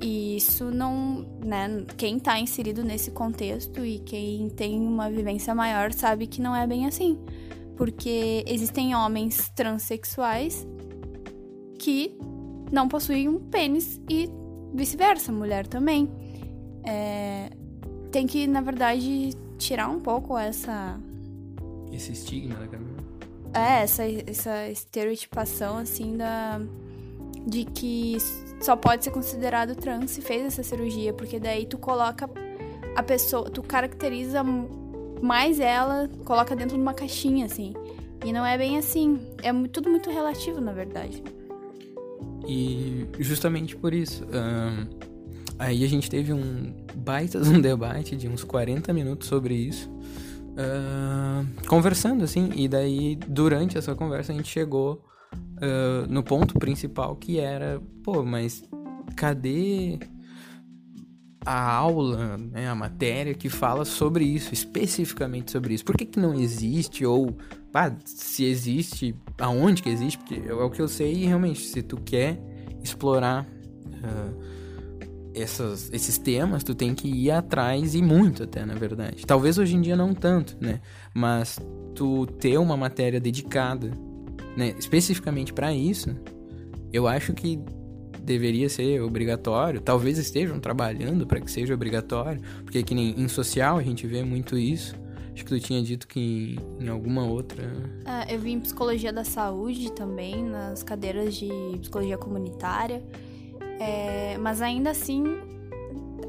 Speaker 3: E isso não, né, quem tá inserido nesse contexto e quem tem uma vivência maior sabe que não é bem assim. Porque existem homens transexuais que não possuem um pênis e vice-versa, mulher também. É, tem que, na verdade, tirar um pouco essa.
Speaker 1: Esse estigma da caminho.
Speaker 3: É, essa, essa estereotipação, assim, da. De que só pode ser considerado trans se fez essa cirurgia, porque daí tu coloca a pessoa, tu caracteriza mais ela, coloca dentro de uma caixinha, assim. E não é bem assim. É tudo muito relativo, na verdade.
Speaker 1: E justamente por isso, um, aí a gente teve um baita um debate de uns 40 minutos sobre isso, uh, conversando assim, e daí durante essa conversa a gente chegou uh, no ponto principal que era, pô, mas cadê a aula, né, a matéria que fala sobre isso, especificamente sobre isso? Por que, que não existe ou ah, se existe, aonde que existe, porque é o que eu sei e realmente, se tu quer explorar uh, essas, esses temas, tu tem que ir atrás e muito até, na verdade. Talvez hoje em dia não tanto, né? Mas tu ter uma matéria dedicada, né, especificamente para isso, eu acho que deveria ser obrigatório. Talvez estejam trabalhando para que seja obrigatório, porque que nem em social a gente vê muito isso. Acho que tu tinha dito que em, alguma outra.
Speaker 3: É, eu vi em psicologia da saúde também, nas cadeiras de psicologia comunitária. É, mas ainda assim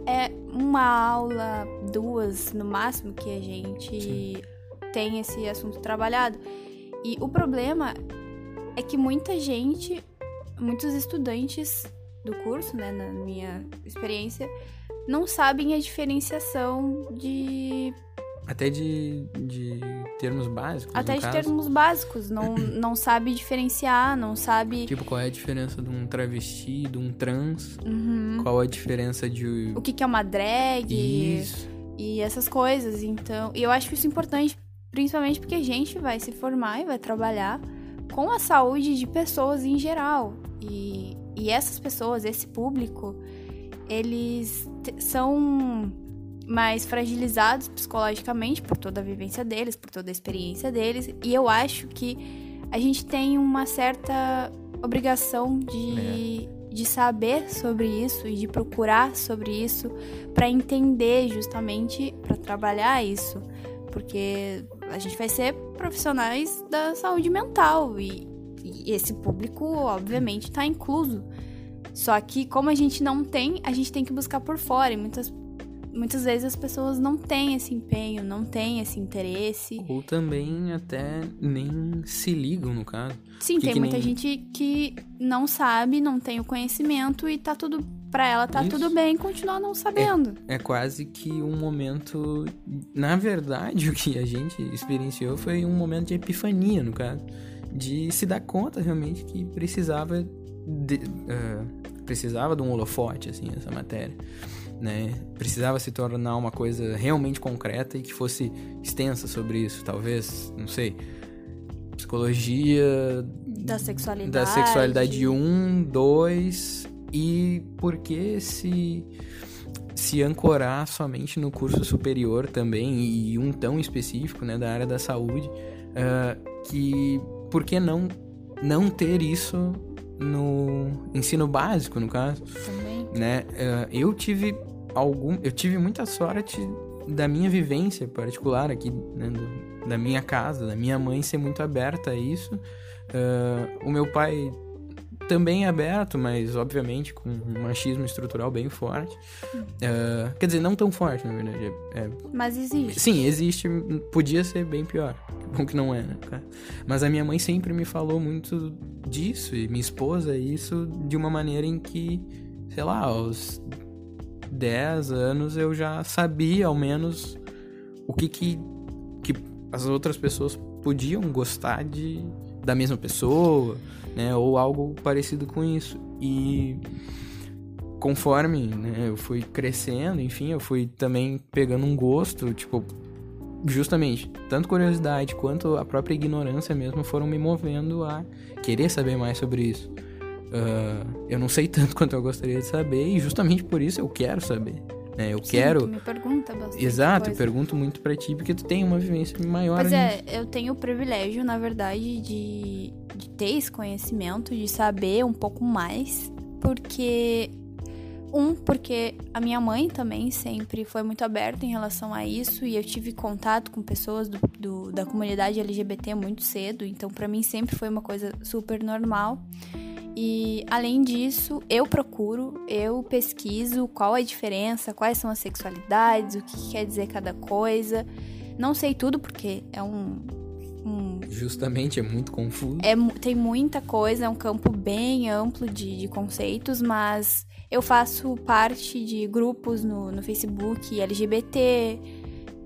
Speaker 3: é uma aula, duas no máximo que a gente
Speaker 1: Sim.
Speaker 3: tem esse assunto trabalhado. E o problema é que muita gente, muitos estudantes do curso, né, na minha experiência, não sabem a diferenciação de
Speaker 1: Até de, de termos básicos.
Speaker 3: até de
Speaker 1: caso.
Speaker 3: termos básicos, não [coughs] não sabe diferenciar, não sabe
Speaker 1: Tipo, qual é a diferença de um travesti, de um trans?
Speaker 3: Uhum.
Speaker 1: Qual a diferença de.
Speaker 3: o que, que é uma drag
Speaker 1: Isso.
Speaker 3: e essas coisas. Então, e eu acho isso importante, principalmente porque a gente vai se formar e vai trabalhar com a saúde de pessoas em geral. E, e essas pessoas, esse público, eles são mais fragilizados psicologicamente por toda a vivência deles, por toda a experiência deles. E eu acho que a gente tem uma certa obrigação de, de saber sobre isso e de procurar sobre isso para entender justamente para trabalhar isso, porque a gente vai ser profissionais da saúde mental e, e esse público obviamente está incluso. Só que como a gente não tem, a gente tem que buscar por fora e muitas muitas vezes as pessoas não têm esse empenho, não têm esse interesse.
Speaker 1: Ou também até nem se ligam, no caso.
Speaker 3: Sim,
Speaker 1: Que
Speaker 3: tem muita
Speaker 1: nem-
Speaker 3: gente que não sabe, não tem o conhecimento e tá tudo para ela tá
Speaker 1: Isso.
Speaker 3: tudo bem continuar não sabendo.
Speaker 1: É quase que um momento. Na verdade, [laughs] o que a gente experienciou foi um momento de epifania, no caso. De se dar conta realmente que precisava de, ah, precisava de um holofote, assim, essa matéria. Né? Precisava se tornar uma coisa realmente concreta e que fosse extensa sobre isso. Talvez, não sei, psicologia
Speaker 3: Da sexualidade.
Speaker 1: da sexualidade 1, 2 e por que se se ancorar somente no curso superior também e um tão específico, né, da área da saúde, ah, que por que não não ter isso no ensino básico, no caso?
Speaker 3: também.
Speaker 1: Né? Eh, eu tive algum, eu tive muita sorte da minha vivência particular aqui, né, da minha casa, da minha mãe ser muito aberta a isso. Eh, o meu pai também é aberto, mas obviamente com um machismo estrutural bem forte. Eh, quer dizer, não tão forte, na verdade. É- é
Speaker 3: Mas existe.
Speaker 1: Sim, existe, podia ser bem pior. Bom que não é, né? Mas a minha mãe sempre me falou muito disso, e minha esposa, isso de uma maneira em que, sei lá, aos 10 anos eu já sabia ao menos o que que, que as outras pessoas podiam gostar de da mesma pessoa, né, ou algo parecido com isso. E conforme né, eu fui crescendo, enfim, eu fui também pegando um gosto, tipo, justamente, tanto curiosidade quanto a própria ignorância mesmo foram me movendo a querer saber mais sobre isso. Ah, eu não sei [laughs] tanto quanto eu gostaria de saber e justamente por isso eu quero saber. Né? Eu
Speaker 3: Sim,
Speaker 1: quero.
Speaker 3: me pergunta bastante.
Speaker 1: Exato, eu
Speaker 3: coisa.
Speaker 1: pergunto muito pra ti porque tu tem uma vivência maior.
Speaker 3: Pois é, eu tenho o privilégio, na verdade, de, de ter esse conhecimento, de saber um pouco mais, porque. Um, porque a minha mãe também sempre foi muito aberta em relação a isso e eu tive contato com pessoas do, do- da comunidade LGBT muito cedo, então pra mim sempre foi uma coisa super normal. E além disso, eu procuro, eu pesquiso qual a diferença, quais são as sexualidades, o que que quer dizer cada coisa. Não sei tudo porque é um, um
Speaker 1: Justamente é muito confuso.
Speaker 3: é, tem muita coisa, é um campo bem amplo de, de conceitos, mas eu faço parte de grupos no, no Facebook LGBT,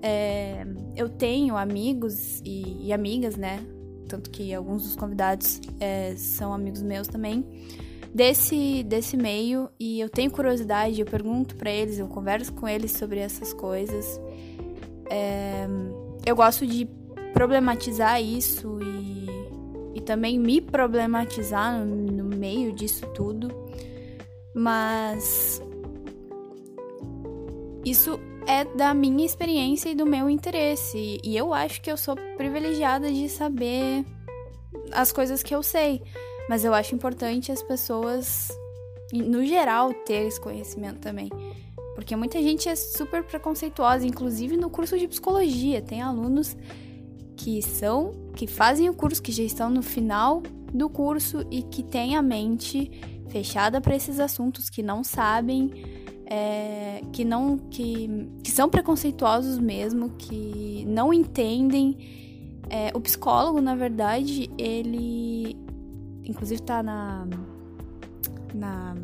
Speaker 3: é, eu tenho amigos e, e amigas, né? Tanto que alguns dos convidados é, são amigos meus também. Desse, desse meio, e eu tenho curiosidade, eu pergunto pra eles, eu converso com eles sobre essas coisas. É, eu gosto de problematizar isso e, e também me problematizar no, no meio disso tudo. Mas isso é da minha experiência e do meu interesse. E eu acho que eu sou privilegiada de saber as coisas que eu sei. Mas eu acho importante as pessoas, no geral, ter esse conhecimento também. Porque muita gente é super preconceituosa, inclusive no curso de psicologia. Tem alunos que são, que fazem o curso, que já estão no final do curso e que têm a mente fechada para esses assuntos, que não sabem, é, que não que, que são preconceituosos mesmo, que não entendem. É, o psicólogo, na verdade, ele inclusive tá na na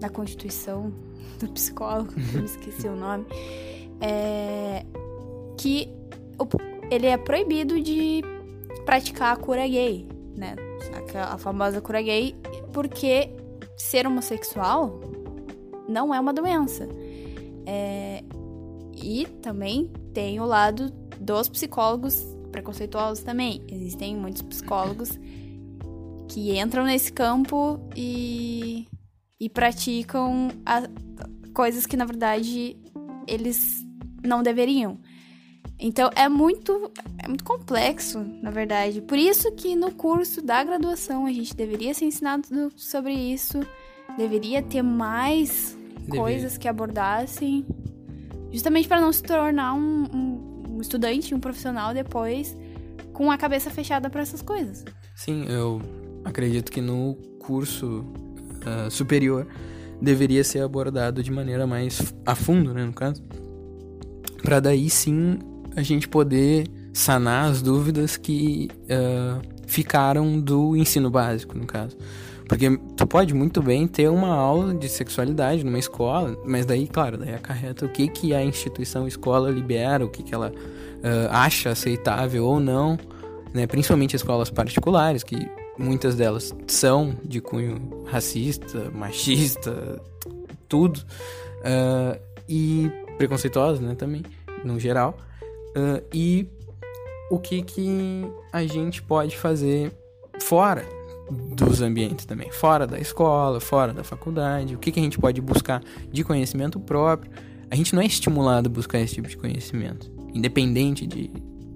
Speaker 3: na constituição do psicólogo, eu esqueci o nome, é, que ele é proibido de praticar a cura gay, né? A famosa cura gay, porque ser homossexual não é uma doença. É, e também tem o lado dos psicólogos preconceituosos também. Existem muitos psicólogos que entram nesse campo e, e praticam a, coisas que, na verdade, eles não deveriam. Então é muito é muito complexo, na verdade. Por isso que no curso da graduação a gente deveria ser ensinado sobre isso, deveria ter mais coisas que abordassem, justamente para não se tornar um, um, um estudante, um profissional depois com a cabeça fechada para essas coisas.
Speaker 1: Sim, eu acredito que no curso uh, superior deveria ser abordado de maneira mais a fundo, né, no caso, para daí sim a gente poder sanar as dúvidas que uh, ficaram do ensino básico, no caso. Porque tu pode muito bem ter uma aula de sexualidade numa escola, mas daí, claro, daí acarreta o que, que a instituição escola libera, o que, que ela uh, acha aceitável ou não, né? principalmente escolas particulares, que muitas delas são de cunho racista, machista, tudo, uh, e preconceituosas né, também, no geral. Uh, e o que, que a gente pode fazer fora dos ambientes também, fora da escola, fora da faculdade, o que, que a gente pode buscar de conhecimento próprio. A gente não é estimulado a buscar esse tipo de conhecimento, independente de,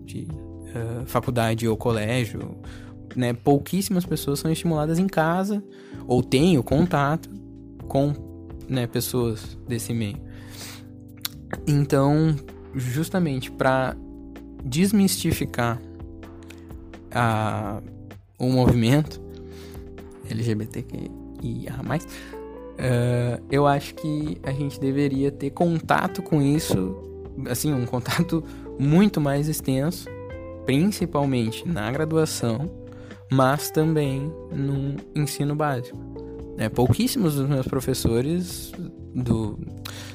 Speaker 1: de uh, faculdade ou colégio. Né? Pouquíssimas pessoas são estimuladas em casa ou têm o contato com né, pessoas desse meio. Então, justamente para desmistificar a, o movimento LGBTQIA+, uh, eu acho que a gente deveria ter contato com isso, assim, um contato muito mais extenso, principalmente na graduação, mas também no ensino básico. É, pouquíssimos dos meus professores do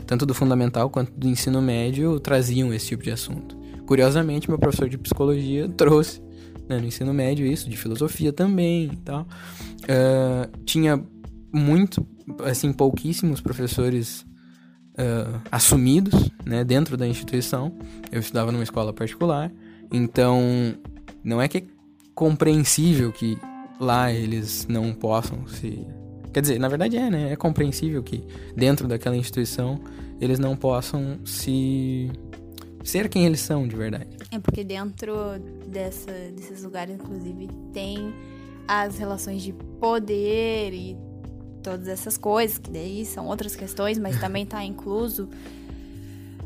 Speaker 1: tanto do fundamental quanto do ensino médio traziam esse tipo de assunto. Curiosamente, meu professor de psicologia trouxe né, no ensino médio isso, de filosofia também e tal. Uh, tinha muito, assim, pouquíssimos professores uh, assumidos né, dentro da instituição. Eu estudava numa escola particular, então não é que é compreensível que lá eles não possam se Quer dizer, na verdade é, né? É compreensível que dentro daquela instituição eles não possam se ser quem eles são de verdade.
Speaker 3: É porque dentro dessa, desses lugares, inclusive, tem as relações de poder e todas essas coisas, que daí são outras questões, mas [laughs] também tá incluso.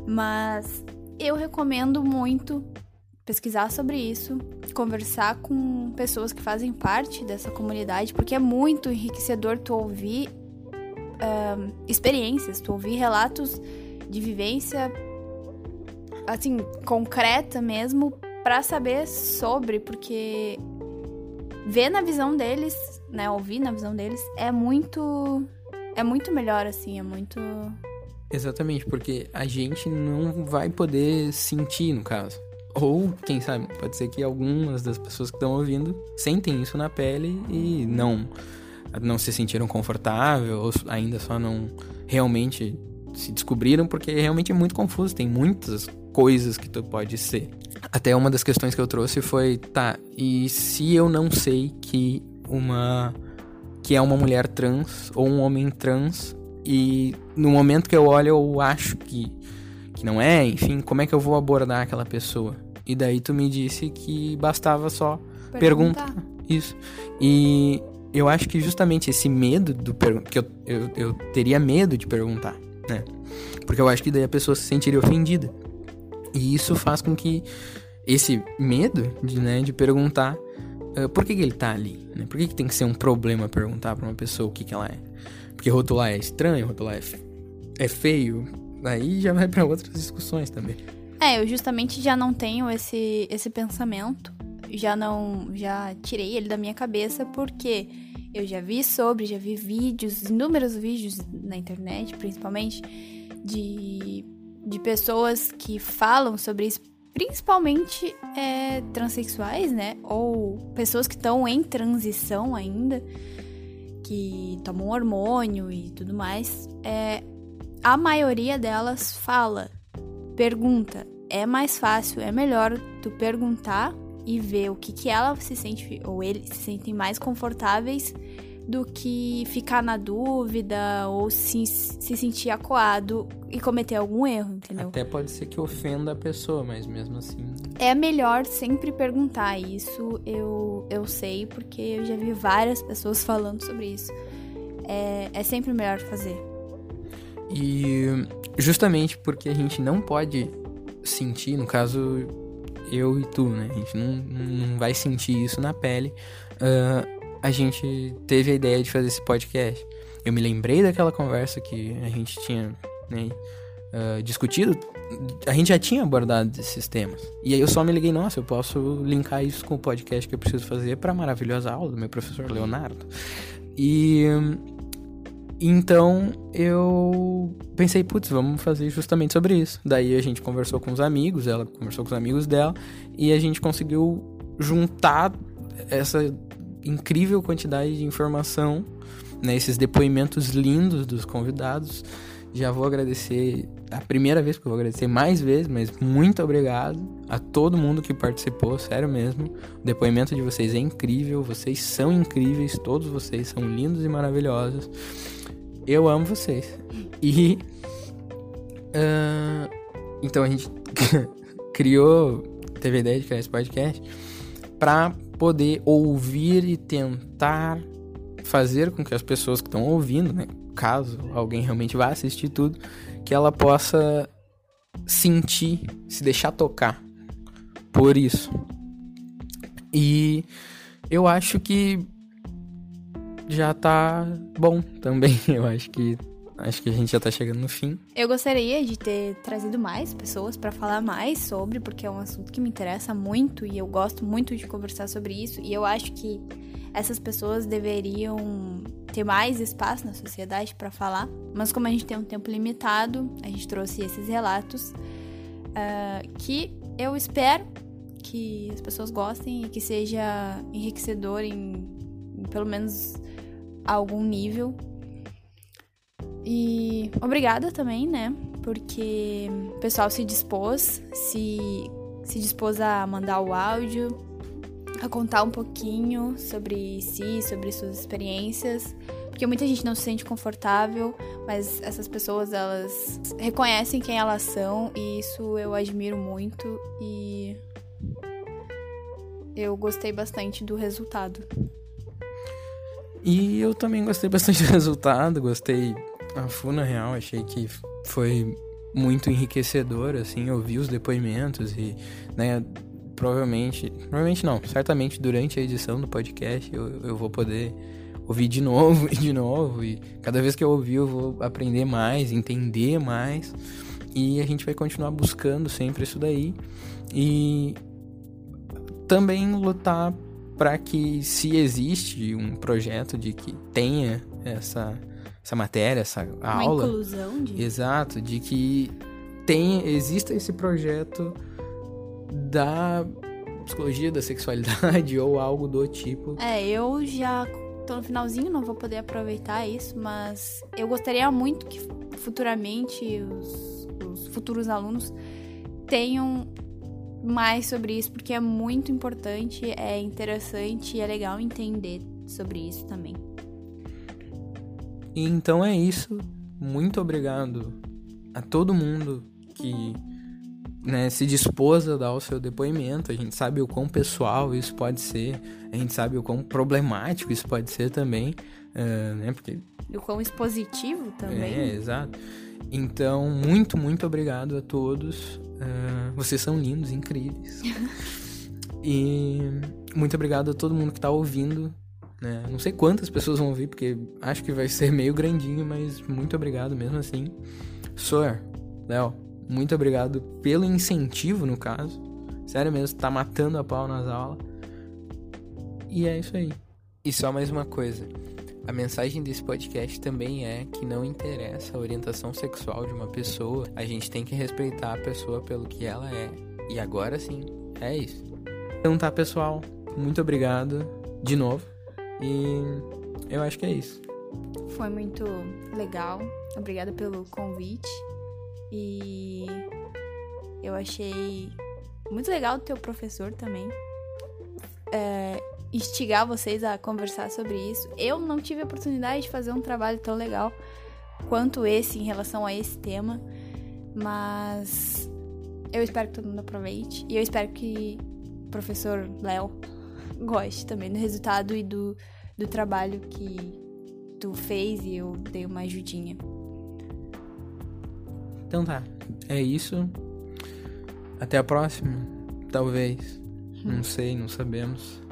Speaker 3: Mas eu recomendo muito pesquisar sobre isso, conversar com pessoas que fazem parte dessa comunidade, porque é muito enriquecedor tu ouvir uh, experiências, tu ouvir relatos de vivência assim concreta mesmo para saber sobre, porque ver na visão deles, né, ouvir na visão deles é muito é muito melhor assim, é muito
Speaker 1: Exatamente, porque a gente não vai poder sentir, no caso. Ou, quem sabe, pode ser que algumas das pessoas que estão ouvindo sentem isso na pele e não não se sentiram confortável ou ainda só não realmente se descobriram porque realmente é muito confuso, tem muitas coisas que tu pode ser. Até uma das questões que eu trouxe foi, tá, e se eu não sei que uma que é uma mulher trans ou um homem trans e no momento que eu olho eu acho que que não é, enfim, como é que eu vou abordar aquela pessoa? E daí tu me disse que bastava só perguntar. perguntar. Isso. E eu acho que justamente esse medo do que eu, eu, eu teria medo de perguntar, né? Porque eu acho que daí a pessoa se sentiria ofendida. E isso faz com que esse medo de, né, de perguntar uh, por que, que ele tá ali? Né? Por que, que tem que ser um problema perguntar pra uma pessoa o que, que ela é? Porque rotular é estranho, rotular é, é feio, aí já vai para outras discussões também.
Speaker 3: É, eu justamente já não tenho esse, esse pensamento, já não, já tirei ele da minha cabeça porque eu já vi sobre, já vi vídeos, inúmeros vídeos na internet, principalmente, de, de pessoas que falam sobre isso, principalmente é, transexuais, né? Ou pessoas que estão em transição ainda, que tomam hormônio e tudo mais. É, a maioria delas fala, pergunta. É mais fácil, é melhor tu perguntar e ver o que, que ela se sente, ou eles se sentem mais confortáveis do que ficar na dúvida ou se, se sentir acuado e cometer algum erro, entendeu?
Speaker 1: Até pode ser que ofenda a pessoa, mas mesmo assim.
Speaker 3: É melhor sempre perguntar isso, eu, eu sei, porque eu já vi várias pessoas [laughs] falando sobre isso. É, é sempre melhor fazer.
Speaker 1: E justamente porque a gente não pode sentir, no caso, eu e tu, né? A gente não, não vai sentir isso na pele. Uh, a gente teve a ideia de fazer esse podcast. Eu me lembrei daquela conversa que a gente tinha né, uh, discutido. A gente já tinha abordado esses temas. E aí eu só me liguei, nossa, eu posso linkar isso com o podcast que eu preciso fazer para a maravilhosa aula do meu professor Leonardo. E então eu pensei, putz, vamos fazer justamente sobre isso. Daí a gente conversou com os amigos, ela conversou com os amigos dela, e a gente conseguiu juntar essa incrível quantidade de informação, né, esses depoimentos lindos dos convidados. Já vou agradecer a primeira vez, porque eu vou agradecer mais vezes, mas muito obrigado a todo mundo que participou, sério mesmo. O depoimento de vocês é incrível, vocês são incríveis, todos vocês são lindos e maravilhosos. Eu amo vocês. E. Uh, então a gente [laughs] criou, teve a ideia de criar esse podcast para poder ouvir e tentar fazer com que as pessoas que estão ouvindo, né, caso alguém realmente vá assistir tudo, que ela possa sentir, se deixar tocar por isso. E eu acho que já tá bom também. [laughs] Eu acho que acho que a gente já tá chegando no fim.
Speaker 3: Eu gostaria de ter trazido mais pessoas para falar mais sobre, porque é um assunto que me interessa muito e eu gosto muito de conversar sobre isso. E eu acho que essas pessoas deveriam ter mais espaço na sociedade para falar. Mas como a gente tem um tempo limitado, a gente trouxe esses relatos uh, que eu espero que as pessoas gostem e que seja enriquecedor em, pelo menos algum nível. E obrigada também, né? Porque o pessoal se dispôs, se, se dispôs a mandar o áudio, a contar um pouquinho sobre si, sobre suas experiências. Porque muita gente não se sente confortável, mas essas pessoas elas reconhecem quem elas são e isso eu admiro muito e eu gostei bastante do resultado.
Speaker 1: E eu também gostei bastante do [laughs] resultado, gostei a Funa real, achei que foi muito enriquecedor, assim, ouvir os depoimentos e, né, provavelmente, provavelmente não, certamente durante a edição do podcast eu, eu vou poder ouvir de [laughs] novo e de novo e cada vez que eu ouvir eu vou aprender mais, entender mais e a gente vai continuar buscando sempre isso daí e também lutar para que se existe um projeto de que tenha essa essa matéria, essa
Speaker 3: Uma
Speaker 1: aula,
Speaker 3: inclusão de...
Speaker 1: exato, de que tem exista esse projeto da psicologia da sexualidade [laughs] ou algo do tipo.
Speaker 3: É, eu já tô no finalzinho, não vou poder aproveitar isso, mas eu gostaria muito que futuramente os, os futuros alunos tenham mais sobre isso, porque é muito importante, é interessante e é legal entender sobre isso também.
Speaker 1: E então é isso. Muito obrigado a todo mundo que né, se dispôs a dar o seu depoimento. A gente sabe o quão pessoal isso pode ser, a gente sabe o quão problemático isso pode ser também, uh, né? Porque
Speaker 3: E o quão expositivo também.
Speaker 1: é, exato. Então, muito, muito obrigado a todos. Uh, vocês são lindos, incríveis. [laughs] e muito obrigado a todo mundo que tá ouvindo. Né? Não sei quantas pessoas vão ouvir, porque acho que vai ser meio grandinho, mas muito obrigado mesmo assim. Sor, Léo, muito obrigado pelo incentivo, no caso. Sério mesmo, tá matando a pau nas aulas. E é isso aí. E só mais uma coisa. A mensagem desse podcast também é que não interessa a orientação sexual de uma pessoa, a gente tem que respeitar a pessoa pelo que ela é. E agora sim, é isso. Então tá, pessoal, muito obrigado de novo. E eu acho que é isso.
Speaker 3: Foi muito legal. Obrigada pelo convite. E eu achei muito legal o teu professor também. É, instigar vocês a conversar sobre isso. Eu não tive a oportunidade de fazer um trabalho tão legal quanto esse em relação a esse tema, mas eu espero que todo mundo aproveite e eu espero que o professor Léo goste também do resultado e do, do trabalho que tu fez e eu dei uma ajudinha.
Speaker 1: Então tá, é isso. Até a próxima, talvez. Não sei, não sabemos.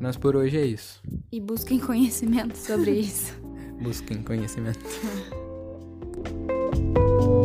Speaker 1: Mas por hoje é isso.
Speaker 3: E busquem conhecimento sobre [laughs] isso.
Speaker 1: Busquem conhecimento. [laughs]